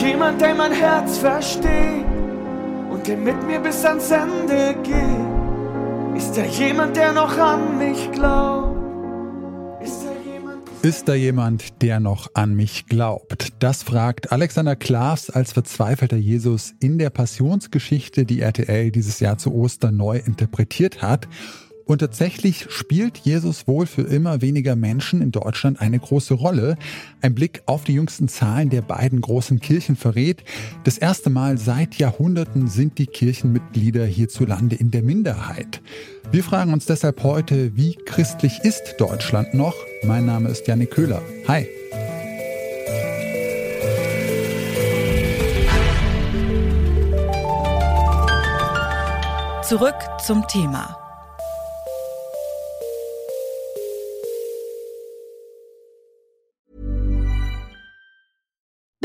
jemand, der mein Herz versteht und der mit mir bis ans Ende geht? Ist da jemand, der noch an mich glaubt? Ist da jemand, der noch an mich glaubt? Das fragt Alexander Klaas als verzweifelter Jesus in der Passionsgeschichte, die RTL dieses Jahr zu Ostern neu interpretiert hat. Und tatsächlich spielt Jesus wohl für immer weniger Menschen in Deutschland eine große Rolle. Ein Blick auf die jüngsten Zahlen der beiden großen Kirchen verrät, das erste Mal seit Jahrhunderten sind die Kirchenmitglieder hierzulande in der Minderheit. Wir fragen uns deshalb heute, wie christlich ist Deutschland noch? Mein Name ist Janik Köhler. Hi. Zurück zum Thema.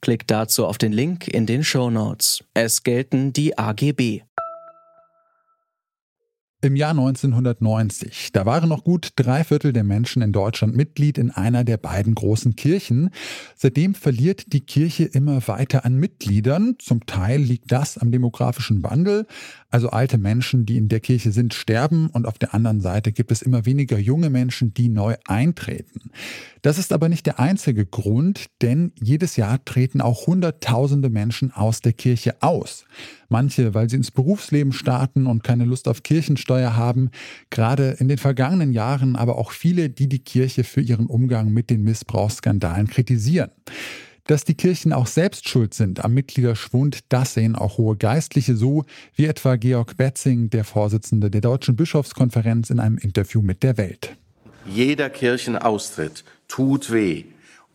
Klickt dazu auf den Link in den Show Notes. Es gelten die AGB. Im Jahr 1990, da waren noch gut drei Viertel der Menschen in Deutschland Mitglied in einer der beiden großen Kirchen. Seitdem verliert die Kirche immer weiter an Mitgliedern. Zum Teil liegt das am demografischen Wandel. Also alte Menschen, die in der Kirche sind, sterben und auf der anderen Seite gibt es immer weniger junge Menschen, die neu eintreten. Das ist aber nicht der einzige Grund, denn jedes Jahr treten auch Hunderttausende Menschen aus der Kirche aus. Manche, weil sie ins Berufsleben starten und keine Lust auf Kirchensteuer haben, gerade in den vergangenen Jahren aber auch viele, die die Kirche für ihren Umgang mit den Missbrauchsskandalen kritisieren. Dass die Kirchen auch selbst schuld sind am Mitgliederschwund, das sehen auch hohe Geistliche so, wie etwa Georg Betzing, der Vorsitzende der Deutschen Bischofskonferenz, in einem Interview mit der Welt. Jeder Kirchenaustritt tut weh.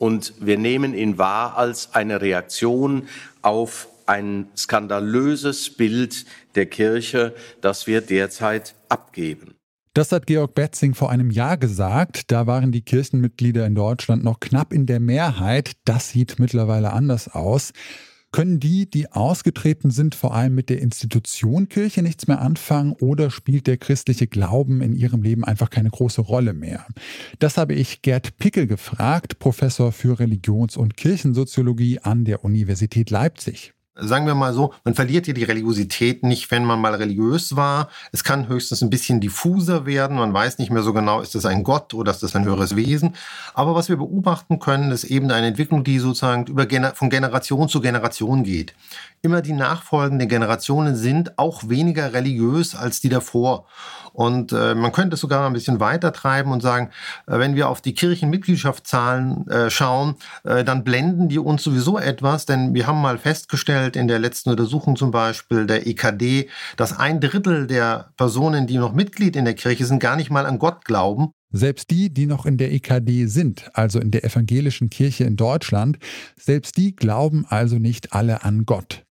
Und wir nehmen ihn wahr als eine Reaktion auf ein skandalöses Bild der Kirche, das wir derzeit abgeben. Das hat Georg Betzing vor einem Jahr gesagt. Da waren die Kirchenmitglieder in Deutschland noch knapp in der Mehrheit. Das sieht mittlerweile anders aus. Können die, die ausgetreten sind, vor allem mit der Institution Kirche nichts mehr anfangen oder spielt der christliche Glauben in ihrem Leben einfach keine große Rolle mehr? Das habe ich Gerd Pickel gefragt, Professor für Religions- und Kirchensoziologie an der Universität Leipzig sagen wir mal so, man verliert hier die Religiosität nicht, wenn man mal religiös war. Es kann höchstens ein bisschen diffuser werden. Man weiß nicht mehr so genau, ist das ein Gott oder ist das ein höheres Wesen. Aber was wir beobachten können, ist eben eine Entwicklung, die sozusagen über, von Generation zu Generation geht. Immer die nachfolgenden Generationen sind auch weniger religiös als die davor. Und äh, man könnte es sogar ein bisschen weiter treiben und sagen, äh, wenn wir auf die Kirchenmitgliedschaftszahlen äh, schauen, äh, dann blenden die uns sowieso etwas, denn wir haben mal festgestellt in der letzten Untersuchung zum Beispiel der EKD, dass ein Drittel der Personen, die noch Mitglied in der Kirche sind, gar nicht mal an Gott glauben. Selbst die, die noch in der EKD sind, also in der evangelischen Kirche in Deutschland, selbst die glauben also nicht alle an Gott.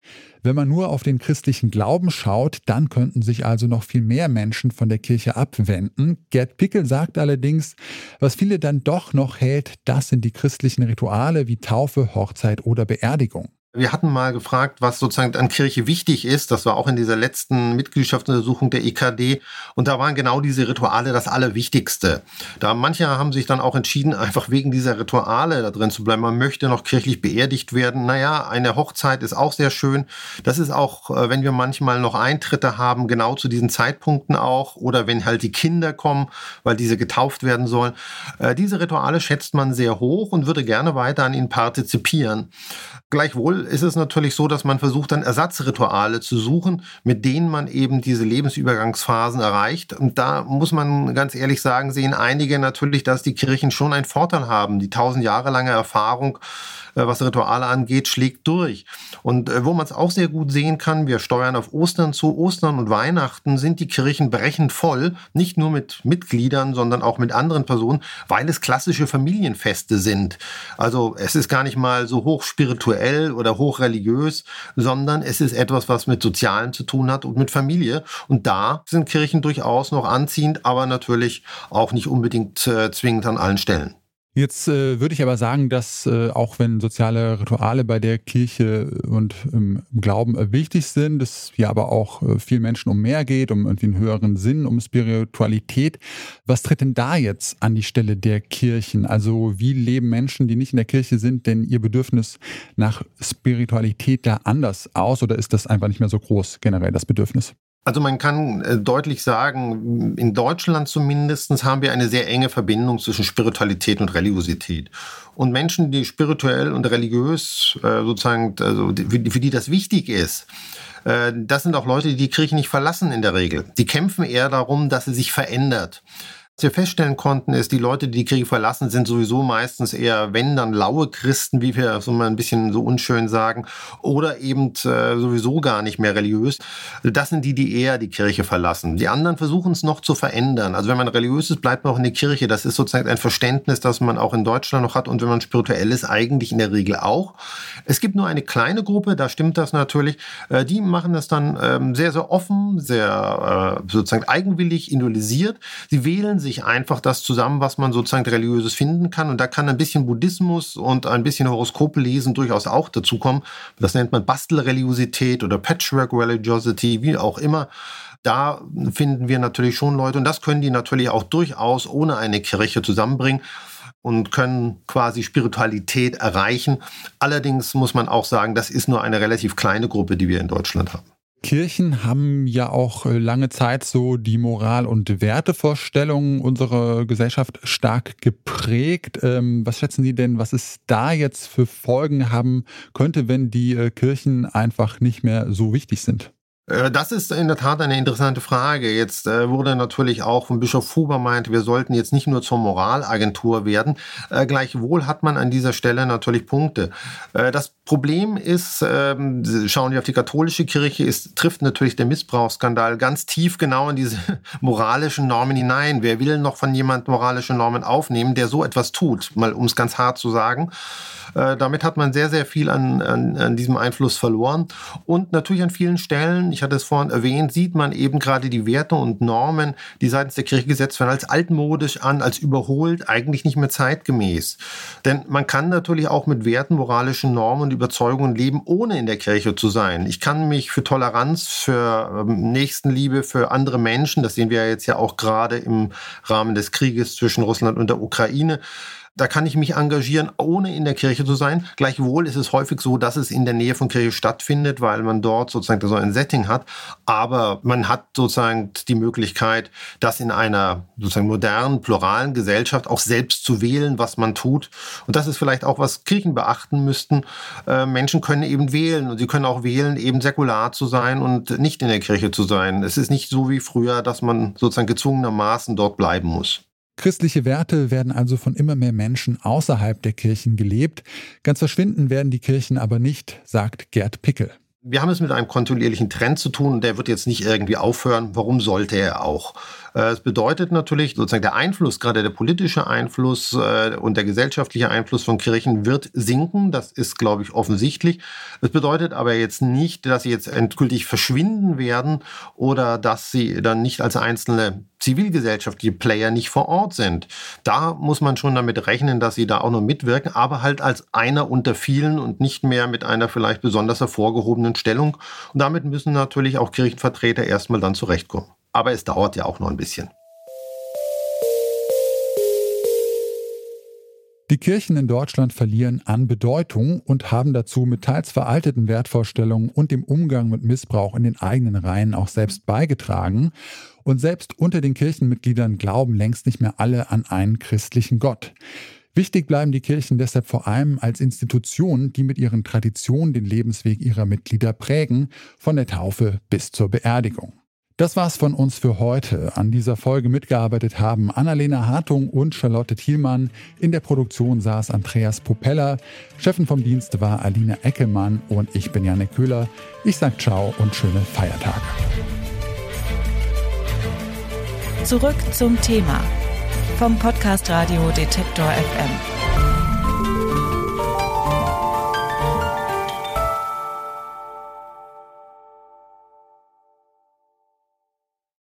Wenn man nur auf den christlichen Glauben schaut, dann könnten sich also noch viel mehr Menschen von der Kirche abwenden. Gerd Pickel sagt allerdings, was viele dann doch noch hält, das sind die christlichen Rituale wie Taufe, Hochzeit oder Beerdigung. Wir hatten mal gefragt, was sozusagen an Kirche wichtig ist. Das war auch in dieser letzten Mitgliedschaftsuntersuchung der EKD. Und da waren genau diese Rituale das Allerwichtigste. Da manche haben sich dann auch entschieden, einfach wegen dieser Rituale da drin zu bleiben. Man möchte noch kirchlich beerdigt werden. Naja, eine Hochzeit ist auch sehr schön. Das ist auch, äh, wenn wir manchmal noch Eintritte haben, genau zu diesen Zeitpunkten auch. Oder wenn halt die Kinder kommen, weil diese getauft werden sollen. Äh, diese Rituale schätzt man sehr hoch und würde gerne weiter an ihnen partizipieren. Gleichwohl ist es natürlich so, dass man versucht, dann Ersatzrituale zu suchen, mit denen man eben diese Lebensübergangsphasen erreicht. Und da muss man ganz ehrlich sagen, sehen einige natürlich, dass die Kirchen schon einen Vorteil haben. Die tausend Jahre lange Erfahrung, äh, was Rituale angeht, schlägt durch. Und äh, wo man es auch sehr gut sehen kann, wir steuern auf Ostern zu. Ostern und Weihnachten sind die Kirchen brechend voll, nicht nur mit Mitgliedern, sondern auch mit anderen Personen, weil es klassische Familienfeste sind. Also es ist gar nicht mal so hoch spirituell oder hoch religiös, sondern es ist etwas, was mit Sozialen zu tun hat und mit Familie. Und da sind Kirchen durchaus noch anziehend, aber natürlich auch nicht unbedingt äh, zwingend an allen Stellen. Jetzt äh, würde ich aber sagen, dass äh, auch wenn soziale Rituale bei der Kirche und im Glauben äh, wichtig sind, es ja aber auch äh, vielen Menschen um mehr geht, um irgendwie einen höheren Sinn, um Spiritualität. Was tritt denn da jetzt an die Stelle der Kirchen? Also wie leben Menschen, die nicht in der Kirche sind, denn ihr Bedürfnis nach Spiritualität da anders aus oder ist das einfach nicht mehr so groß generell, das Bedürfnis? Also man kann äh, deutlich sagen, in Deutschland zumindest haben wir eine sehr enge Verbindung zwischen Spiritualität und Religiosität. Und Menschen, die spirituell und religiös äh, sozusagen, also für die das wichtig ist, äh, das sind auch Leute, die die Kirche nicht verlassen in der Regel. Die kämpfen eher darum, dass sie sich verändert. Wir feststellen konnten, ist, die Leute, die die Kriege verlassen, sind sowieso meistens eher, wenn dann laue Christen, wie wir so mal ein bisschen so unschön sagen, oder eben äh, sowieso gar nicht mehr religiös. Das sind die, die eher die Kirche verlassen. Die anderen versuchen es noch zu verändern. Also wenn man religiös ist, bleibt man auch in der Kirche. Das ist sozusagen ein Verständnis, das man auch in Deutschland noch hat. Und wenn man spirituell ist, eigentlich in der Regel auch. Es gibt nur eine kleine Gruppe, da stimmt das natürlich. Äh, die machen das dann ähm, sehr, sehr offen, sehr äh, sozusagen eigenwillig, individualisiert. Sie wählen sich einfach das zusammen, was man sozusagen religiöses finden kann. Und da kann ein bisschen Buddhismus und ein bisschen Horoskope lesen durchaus auch dazukommen. Das nennt man Bastelreligiosität oder Patchwork Religiosity, wie auch immer. Da finden wir natürlich schon Leute und das können die natürlich auch durchaus ohne eine Kirche zusammenbringen und können quasi Spiritualität erreichen. Allerdings muss man auch sagen, das ist nur eine relativ kleine Gruppe, die wir in Deutschland haben. Kirchen haben ja auch äh, lange Zeit so die Moral- und Wertevorstellungen unserer Gesellschaft stark geprägt. Ähm, was schätzen Sie denn, was es da jetzt für Folgen haben könnte, wenn die äh, Kirchen einfach nicht mehr so wichtig sind? Äh, das ist in der Tat eine interessante Frage. Jetzt äh, wurde natürlich auch von Bischof Huber meint, wir sollten jetzt nicht nur zur Moralagentur werden. Äh, gleichwohl hat man an dieser Stelle natürlich Punkte. Das Problem ist, ähm, schauen wir auf die katholische Kirche, ist, trifft natürlich der Missbrauchsskandal ganz tief genau in diese moralischen Normen hinein. Wer will noch von jemand moralische Normen aufnehmen, der so etwas tut? Mal um es ganz hart zu sagen. Damit hat man sehr, sehr viel an, an, an diesem Einfluss verloren. Und natürlich an vielen Stellen, ich hatte es vorhin erwähnt, sieht man eben gerade die Werte und Normen, die seitens der Kirche gesetzt werden, als altmodisch an, als überholt, eigentlich nicht mehr zeitgemäß. Denn man kann natürlich auch mit Werten, moralischen Normen und Überzeugungen leben, ohne in der Kirche zu sein. Ich kann mich für Toleranz, für ähm, Nächstenliebe, für andere Menschen, das sehen wir ja jetzt ja auch gerade im Rahmen des Krieges zwischen Russland und der Ukraine, da kann ich mich engagieren, ohne in der Kirche zu sein. Gleichwohl ist es häufig so, dass es in der Nähe von Kirche stattfindet, weil man dort sozusagen so ein Setting hat. Aber man hat sozusagen die Möglichkeit, das in einer sozusagen modernen, pluralen Gesellschaft auch selbst zu wählen, was man tut. Und das ist vielleicht auch, was Kirchen beachten müssten. Äh, Menschen können eben wählen und sie können auch wählen, eben säkular zu sein und nicht in der Kirche zu sein. Es ist nicht so wie früher, dass man sozusagen gezwungenermaßen dort bleiben muss. Christliche Werte werden also von immer mehr Menschen außerhalb der Kirchen gelebt. Ganz verschwinden werden die Kirchen aber nicht, sagt Gerd Pickel. Wir haben es mit einem kontinuierlichen Trend zu tun der wird jetzt nicht irgendwie aufhören. Warum sollte er auch? Äh, es bedeutet natürlich, sozusagen der Einfluss, gerade der politische Einfluss äh, und der gesellschaftliche Einfluss von Kirchen wird sinken. Das ist, glaube ich, offensichtlich. Es bedeutet aber jetzt nicht, dass sie jetzt endgültig verschwinden werden oder dass sie dann nicht als einzelne zivilgesellschaftliche Player nicht vor Ort sind. Da muss man schon damit rechnen, dass sie da auch noch mitwirken, aber halt als einer unter vielen und nicht mehr mit einer vielleicht besonders hervorgehobenen Stellung. Und damit müssen natürlich auch Kirchenvertreter erstmal dann zurechtkommen. Aber es dauert ja auch noch ein bisschen. Die Kirchen in Deutschland verlieren an Bedeutung und haben dazu mit teils veralteten Wertvorstellungen und dem Umgang mit Missbrauch in den eigenen Reihen auch selbst beigetragen. Und selbst unter den Kirchenmitgliedern glauben längst nicht mehr alle an einen christlichen Gott. Wichtig bleiben die Kirchen deshalb vor allem als Institutionen, die mit ihren Traditionen den Lebensweg ihrer Mitglieder prägen, von der Taufe bis zur Beerdigung. Das war's von uns für heute. An dieser Folge mitgearbeitet haben Annalena Hartung und Charlotte Thielmann. In der Produktion saß Andreas Propeller. Chefin vom Dienst war Alina Eckelmann und ich bin Janne Köhler. Ich sag ciao und schöne Feiertage. Zurück zum Thema vom Podcast Radio Detektor FM.